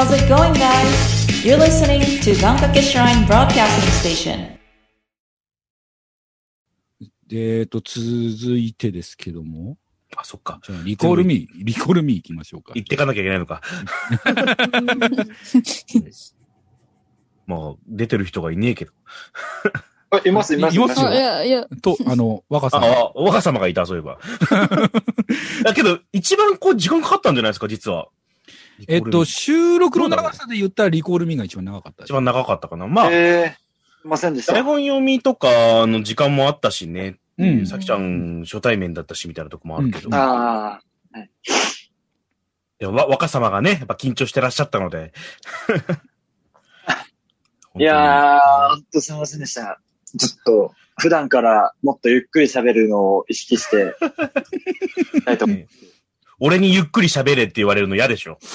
How's it going, guys? You're listening to Gankake Shrine Broadcasting Station. でえっと、続いてですけども、あ、そっか。じゃあ、リコールミー、リコールミー行きましょうか。行ってかなきゃいけないのか。まあ、出てる人がいねえけど。あいます、います。いますよあ、いや、いや、と、あの、若さん。あ若様がいた、そういえば。だけど、一番こう、時間かかったんじゃないですか、実は。えっと、収録の長さで言ったらリコールミーが一番長かった一番長かったかな。まあ、えー、いませんでした。台本読みとかの時間もあったしね。うんさきちゃん初対面だったし、みたいなとこもあるけど。うんいあやわ若様がね、やっぱ緊張してらっしゃったので。あ。いやー、ほんとすみませんでした。ちょっと、普段からもっとゆっくり喋るのを意識して、たいと思う。俺にゆっくり喋れって言われるの嫌でしょ。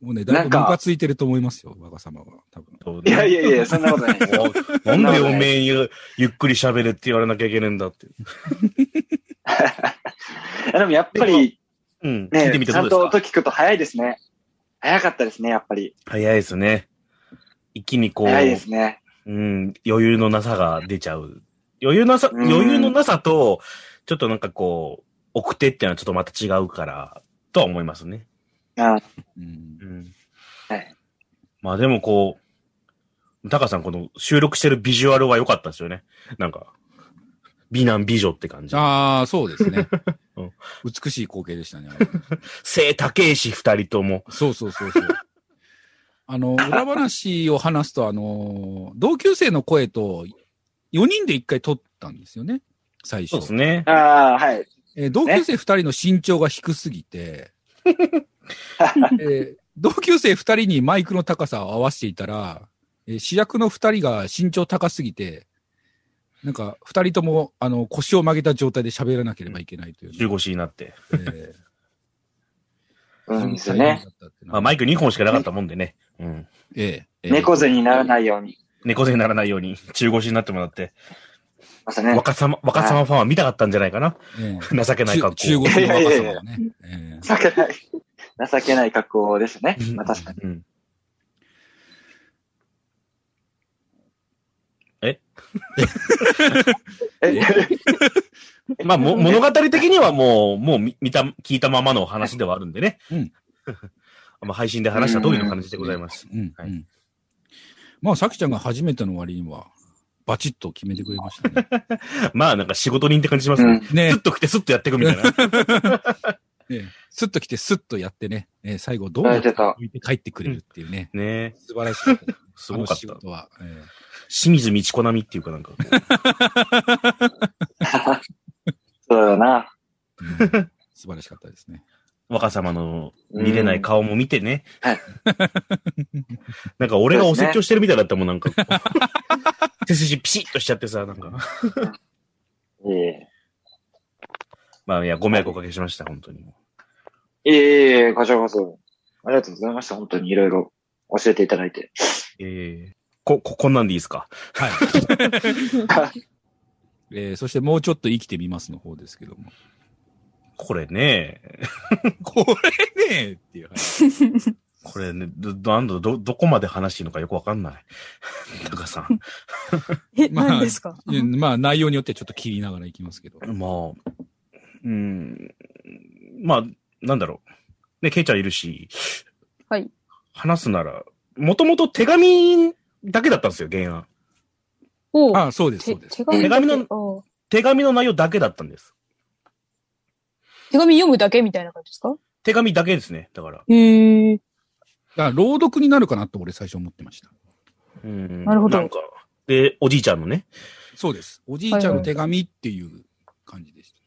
もうね、だいぶムカついてると思いますよ、若様は。多分。いやいやいや、そんなことないです。おなんでおめえゆゆっくり喋れって言われなきゃいけねえんだって。でもやっぱり、うん。聞いねてみ、てちゃんですか？音聞くと早いですね。早かったですね、やっぱり。早いですね。一気にこう、早いですね。うん、余裕のなさが出ちゃう。余裕なさ、うん余裕のなさと、ちょっとなんかこう、奥手っていうのはちょっとまた違うから、とは思いますね。あうんうん。はい。まあでもこう、タカさんこの収録してるビジュアルは良かったですよね。なんか、美男美女って感じ。ああ、そうですね うん。美しい光景でしたね。背高いし二人とも。そうそうそうそう。あの、裏話を話すと、あの、同級生の声と4人で1回撮ったんですよね。最初。そうですね。ああ、はい。えー同級生2人の身長が低すぎて、えー同級生2人にマイクの高さを合わせていたら、えー主役の2人が身長高すぎて、なんか2人ともあの腰を曲げた状態で喋らなければいけないという、中腰になって。えー うんですよね。。まあマイク2本しかなかったもんでね。うん。ええええ猫背にならないように。猫背にならないように中腰になってもらって。ましたね。若様、若様ファンは見たかったんじゃないかな。ええ情けない格好。中中腰の若ね。ええ情けない。情けない格好ですね。まあ確かに。うん。え、まあ、も、物語的にはもう、もう見見た、聞いたままの話ではあるんでね。うん。まあ、配信で話した通りの話でございます。うん。はいうんまあ、さきちゃんが初めての割には、バチッと決めてくれましたね。まあ、なんか仕事人って感じしますね。うん。ねスッと来てスッとやっていくみたいな。ねスッと来てスッとやってね、えー最後どうやって帰ってくれるっていうね、ね素晴らしかった。すごかった。仕事は。えー清水道子並みっていうかなんかこ そうだな。うん素晴らしかったですね。う、若様の見れない顔も見てね。はい なんか俺がお説教してるみたいだったもん、なんかこう。背筋ピシッとしちゃってさ、なんか。い えいえ。まあ、いや、ご迷惑おかけしました、本当に。いえいえいえ、こちらこそ。ありがとうございました。本当にいろいろ教えていただいて。ええこ、こ、こんなんでいいですか？はい。えーそしてもうちょっと生きてみますの方ですけども。これね、これねっていう話。これね、ど、なんだ、ど、どこまで話していいのかよくわかんない。タカさん。え、まあ何ですか？うんまあ、内容によってちょっと切りながらいきますけど。まあ、うん、まあ、なんだろう。ね、ケイちゃんいるし、はい。話すなら、もともと手紙だけだったんですよ、原案。おうああ、そうです、そ手うです。手紙の手紙の内容だけだったんです。手紙読むだけみたいな感じですか？手紙だけですね、だから。へえ。だから朗読になるかなと俺最初思ってました。うんなるほどなんか、で、おじいちゃんのね、そうです。おじいちゃんの手紙っていう感じでした。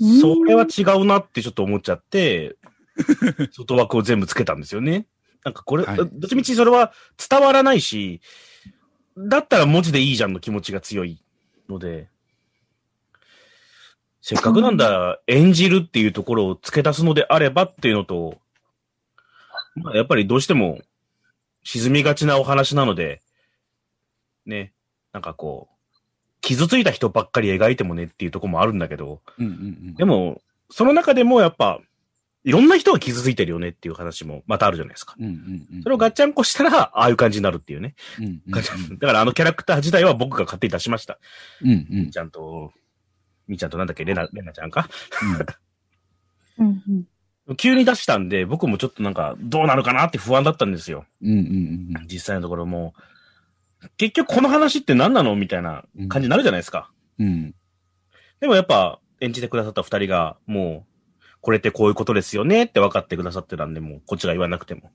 うんそれは違うなってちょっと思っちゃって、外枠を全部つけたんですよね。なんかこれ、はいどっちみちそれは伝わらないし、だったら文字でいいじゃんの気持ちが強いので、せっかくなんだ、演じるっていうところを付け出すのであればっていうのと、まあ、やっぱりどうしても沈みがちなお話なので、ね、なんかこう、傷ついた人ばっかり描いてもねっていうところもあるんだけど、うんうんうん。でも、その中でもやっぱ、いろんな人が傷ついてるよねっていう話もまたあるじゃないですか。うんうんうん。それをガッチャンコしたら、ああいう感じになるっていうね。うんだからあのキャラクター自体は僕が勝手に出しました。うんうんうんちゃんと、みーちゃんとなんだっけ、レナ、レナちゃんか？うんうん。急に出したんで、僕もちょっとなんか、どうなるかなって不安だったんですよ。うんうんうん実際のところもう、結局この話って何なの？みたいな感じになるじゃないですか。うん。うん。でもやっぱ、演じてくださった二人が、もう、これってこういうことですよね？って分かってくださってたんで、もう、こっちが言わなくても。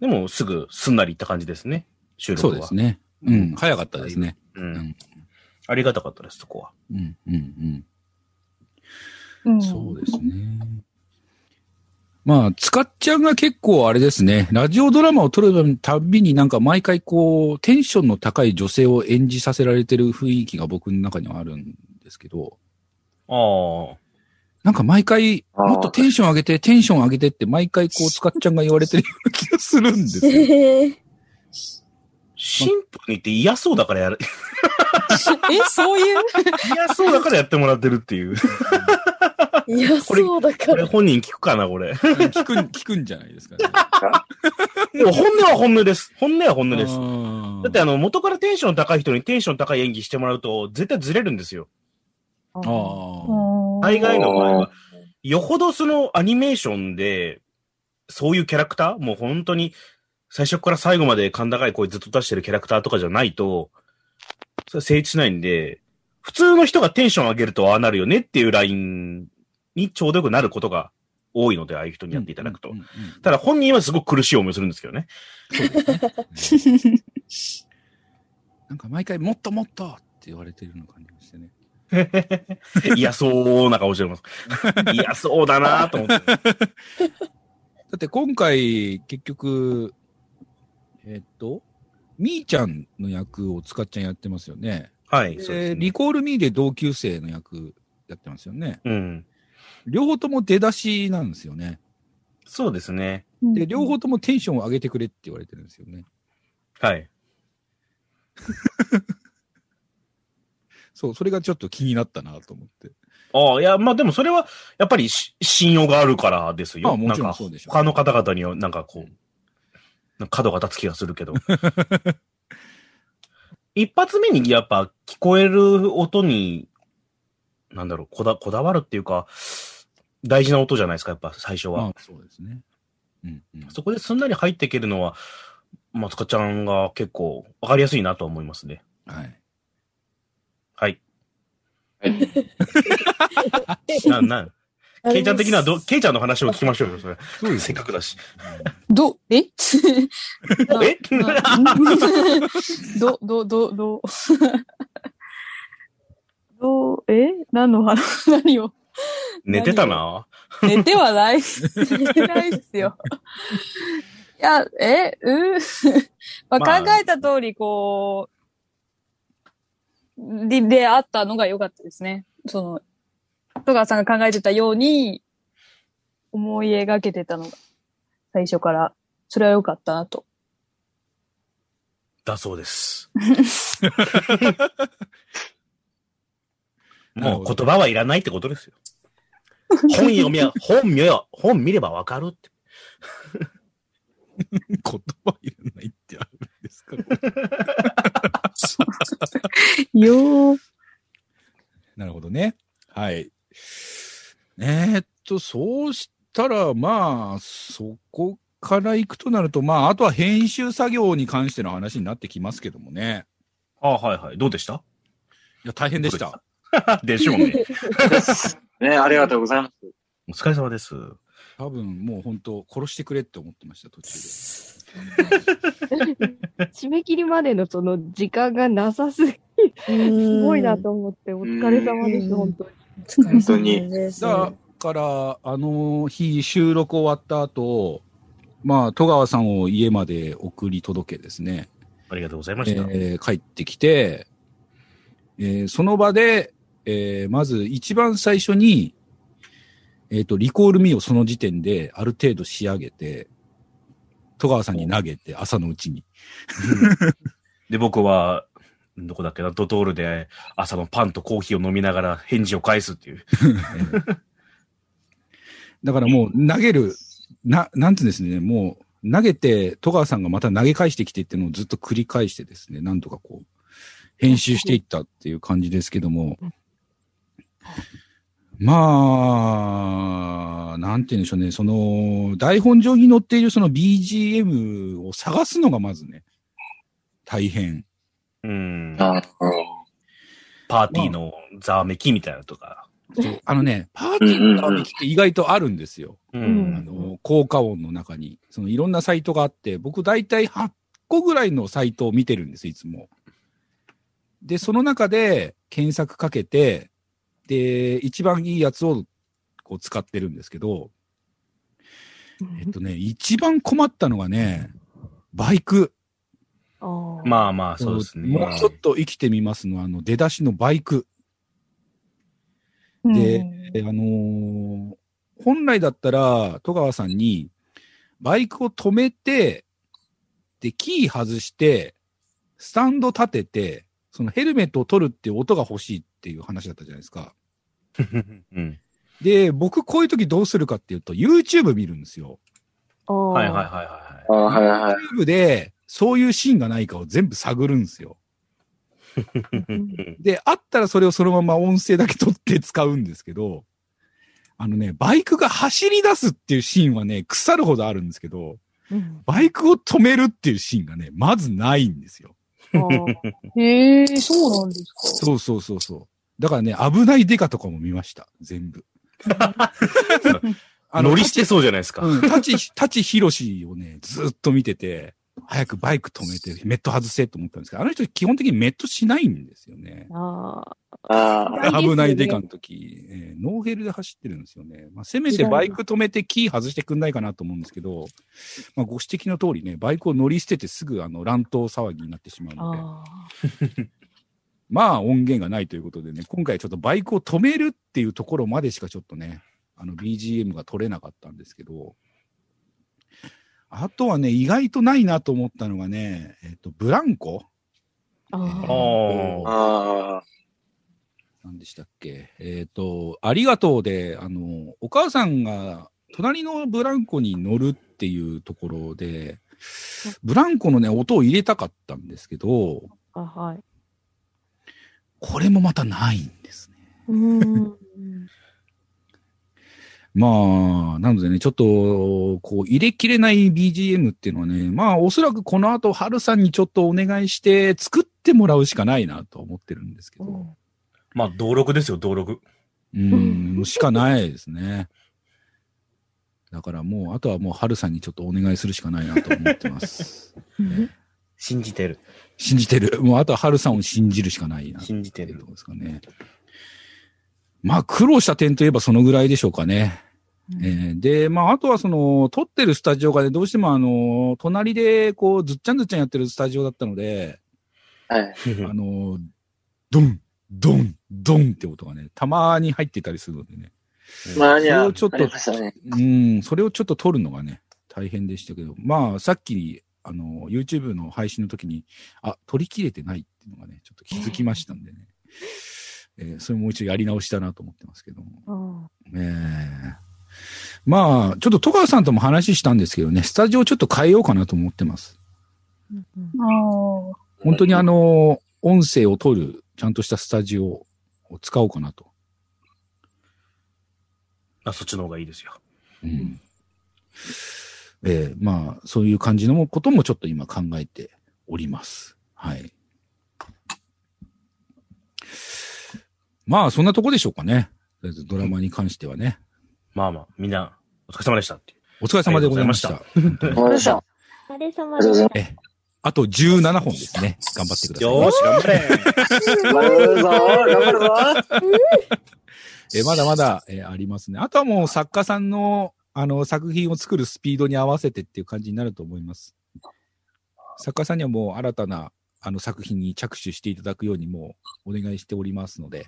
でも、すぐ、すんなりいった感じですね。収録は。そうですね。うん。早かったですね。う。うんん。ありがたかったです、そこは。うんうんうん。うん。そうですね。まあ、つかっちゃんが結構あれですね、ラジオドラマを撮るたびになんか毎回こう、テンションの高い女性を演じさせられてる雰囲気が僕の中にはあるんですけど、ああ。なんか毎回、もっとテンション上げて、テンション上げてって毎回こう、つかっちゃんが言われてるような気がするんですよ。えー、シンプルに言って嫌そうだからやる、え、そういう？嫌そうだからやってもらってるっていう。いや、これそうだかこれら。本人聞くかな、これ。聞くん、聞くんじゃないですかね。でも本音は本音です。本音は本音です。だってあの、元からテンション高い人にテンション高い演技してもらうと、絶対ずれるんですよ。あー。大概の場合は。よほどそのアニメーションで、そういうキャラクター？もう本当に、最初から最後まで甲高い声ずっと出してるキャラクターとかじゃないと、それ成立しないんで、普通の人がテンション上げるとああなるよねっていうラインにちょうどよくなることが多いので、ああいう人にやっていただくとただ本人はすごく苦しい思いをするんですけどね。なんか毎回もっともっとって言われてるような感じがしてね。嫌そうな顔してます。嫌そうだなと思って。だって今回、結局、えっと、みーちゃんの役を使っちゃんやってますよね。はい。でそうですねリコールミーで同級生の役やってますよね。うん。両方とも出だしなんですよね。そうですね。で、両方ともテンションを上げてくれって言われてるんですよね。はい。そう、それがちょっと気になったなと思って。ああ、いや、まあでもそれは、やっぱりし信用があるからですよ。ああもちろんなんかそうでしょう他の方々には、なんかこう、角が立つ気がするけど。一発目にやっぱ聞こえる音に、なんだろう、こだ、こだわるっていうか、大事な音じゃないですか、やっぱ最初は。まあ、そうですね。うん、うん。そこですんなり入っていけるのは、松かちゃんが結構わかりやすいなと思いますね。はい。はい。え な、な、ケイちゃん的にはど、ケイちゃんの話を聞きましょうよ、それ。そうですせっかくだし。ど、え？え？ど、ど、ど、ど、ど。う、え？何の話、何を？寝てたな？寝てはない。寝てないっすよ。いや、え、うまあ、まあ。考えた通り、こう、で、であったのが良かったですね。その、戸川さんが考えてたように、思い描けてたのが、最初から、それは良かったなと。だそうです。もう言葉はいらないってことですよ。本読みや、本見よ、本見ればわかるって。言葉いらないってあるんですか？よー。なるほどね。はい。と、そうしたら、まあ、そこから行くとなると、まあ、あとは編集作業に関しての話になってきますけどもね。ああ、はいはい。どうでした？いや、大変でした。でしょうね。ね、ありがとうございます。お疲れ様です。多分、もう本当、殺してくれって思ってました、途中で。締め切りまでのその時間がなさすぎ、すごいなと思って、お疲れ様です、うん本当に。本当に。から、あの日、収録終わった後、まあ、戸川さんを家まで送り届けですね。ありがとうございました。えー帰ってきて、えーその場で、えーまず一番最初に、えっ、と、リコールミーをその時点である程度仕上げて、戸川さんに投げて、朝のうちに。で、僕は、どこだっけな、ドトールで朝のパンとコーヒーを飲みながら返事を返すっていう。だからもう投げる、な、なんていうんですね、もう投げて、戸川さんがまた投げ返してきてっていうのをずっと繰り返してですね、なんとかこう、編集していったっていう感じですけども、まあ、なんて言うんでしょうね、その、台本上に載っているその BGM を探すのがまずね、大変。うん。あパーティーのざわめきみたいなのとか。そうあのね、パーティーのためきって意外とあるんですよ。ううんあの、効果音の中に。そのいろんなサイトがあって、僕大体8個ぐらいのサイトを見てるんです、いつも。で、その中で検索かけて、で、一番いいやつをこう使ってるんですけど、えっとね、一番困ったのがね、バイク。まあまあ、そうですね。もうちょっと生きてみますの、あの、出だしのバイク。うんでであのー本来だったら、戸川さんに、バイクを止めて、で、キー外して、スタンド立てて、そのヘルメットを取るっていう音が欲しいっていう話だったじゃないですか。うん。で、僕こういう時どうするかっていうと、YouTube 見るんですよ。はいはいはいはいあ、はいはい。YouTube で、そういうシーンがないかを全部探るんですよ。はい。で、あったらそれをそのまま音声だけ取って使うんですけど、あのね、バイクが走り出すっていうシーンはね、腐るほどあるんですけど、うんバイクを止めるっていうシーンがね、まずないんですよ。へえ、そうなんですか。そうそうそうそう。だからね、危ないデカとかも見ました。全部。乗りしてそうじゃないですか。うん、タチ、タチヒロシをね、ずっと見てて、早くバイク止めて、メット外せと思ったんですけど、あの人基本的にメットしないんですよね。あああ、危ないデカの時、えーノーヘルで走ってるんですよね。まあ、せめてバイク止めてキー外してくんないかなと思うんですけど、まあ、ご指摘の通りね、バイクを乗り捨ててすぐあの乱闘騒ぎになってしまうーので、あ まあ音源がないということでね、今回ちょっとバイクを止めるっていうところまでしかちょっとね、あの BGM が取れなかったんですけど、あとはね、意外とないなと思ったのがね、えっ、と、ブランコ？ー。あー。あ何でしたっけ？えっ、と、ありがとうで、あの、お母さんが隣のブランコに乗るっていうところで、ブランコのね、音を入れたかったんですけど、あ、はい。これもまたないんですね。まあ、なのでね、ちょっと、こう、入れきれない BGM っていうのはね、まあ、おそらくこの後、春さんにちょっとお願いして、作ってもらうしかないなと思ってるんですけど、まあ、登録ですよ、登録。うん、しかないですね。だからもう、あとはもう、春さんにちょっとお願いするしかないなと思ってます。信じてる。信じてる。もう、あとは春さんを信じるしかないな。信じてるっていうところですかね。まあ、苦労した点といえばそのぐらいでしょうかね。えーで、まあ、あとはその、撮ってるスタジオがね、どうしてもあの、隣で、こう、ずっちゃんずっちゃんやってるスタジオだったので、はい。あの、ドン、ドン、ドンって音がね、たまに入ってたりするのでね。まあには、それをちょっとありましたね。うん、それをちょっと撮るのがね、大変でしたけど、まあ、さっき、あの、YouTube の配信の時に、あ、撮り切れてないっていうのがね、ちょっと気づきましたんでね。えーそれもう一度やり直したなと思ってますけども。あええまあ、ちょっと戸川さんとも話したんですけどね、スタジオちょっと変えようかなと思ってます。本当にあの、音声を取る、ちゃんとしたスタジオを使おうかなと。あ、そっちの方がいいですよ。うん。ええまあ、そういう感じのこともちょっと今考えております。はい。まあ、そんなとこでしょうかね。とりあえずドラマに関してはね。まあまあ、みんな、お疲れ様でしたっていう。お疲れ様でございました。お疲れ様ありがとうございまええあと17本ですね。頑張ってください。よーし、頑張れす。頑張るぞ頑張るぞえ、まだまだ、えありますね。あとはもう作家さんの、あの、作品を作るスピードに合わせてっていう感じになると思います。作家さんにはもう新たな、あの作品に着手していただくようにもうお願いしておりますので、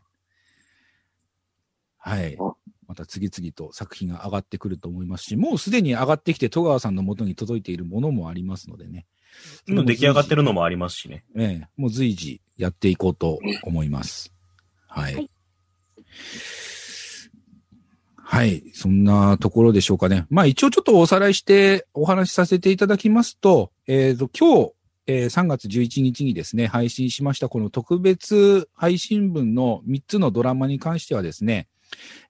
はいお。また次々と作品が上がってくると思いますし、もうすでに上がってきて戸川さんの元に届いているものもありますのでね。もう出来上がってるのもありますしね。ええ、もう随時やっていこうと思います。はい。はいはい。そんなところでしょうかね。まあ一応ちょっとおさらいしてお話しさせていただきますと、えっ、と、今日、えー3月11日にですね、配信しましたこの特別配信分の3つのドラマに関してはですね、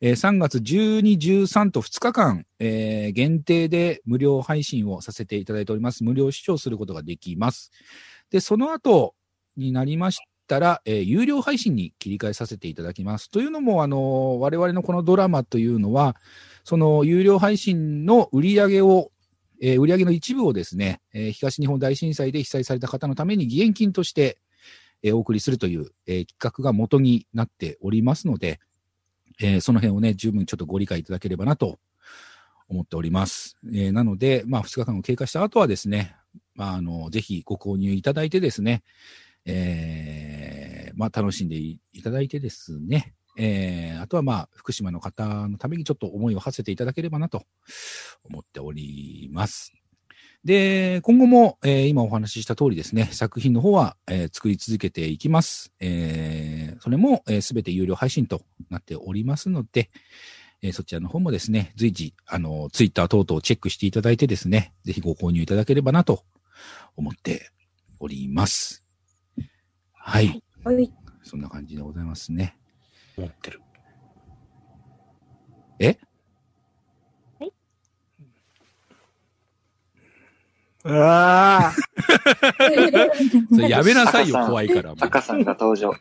えー3月12、13と2日間、えー限定で無料配信をさせていただいております。無料視聴することができます。で、その後になりましたら、えー有料配信に切り替えさせていただきます。というのも、あの、我々のこのドラマというのは、その有料配信の売り上げを、えー売上の一部をですね、えー東日本大震災で被災された方のために義援金として、えーお送りするという、えー企画が元になっておりますので、えーその辺をね、十分ちょっとご理解いただければなと思っております。えーなので、まあ、2日間を経過した後はですね、まあ、あの、ぜひご購入いただいてですね、えーまあ、楽しんでいただいてですね、えーあとはまあ、福島の方のためにちょっと思いを馳せていただければなと思っております。で、今後も、えー今お話しした通りですね、作品の方は、えー作り続けていきます。えーそれもすべ、全て有料配信となっておりますので、えーそちらの方もですね、随時、あの、ツイッター等々チェックしていただいてですね、ぜひご購入いただければなと思っております。はい。はい。そんな感じでございますね。持ってる。え？うわ それやめなさいよ、怖いから。もうタカさんが登場。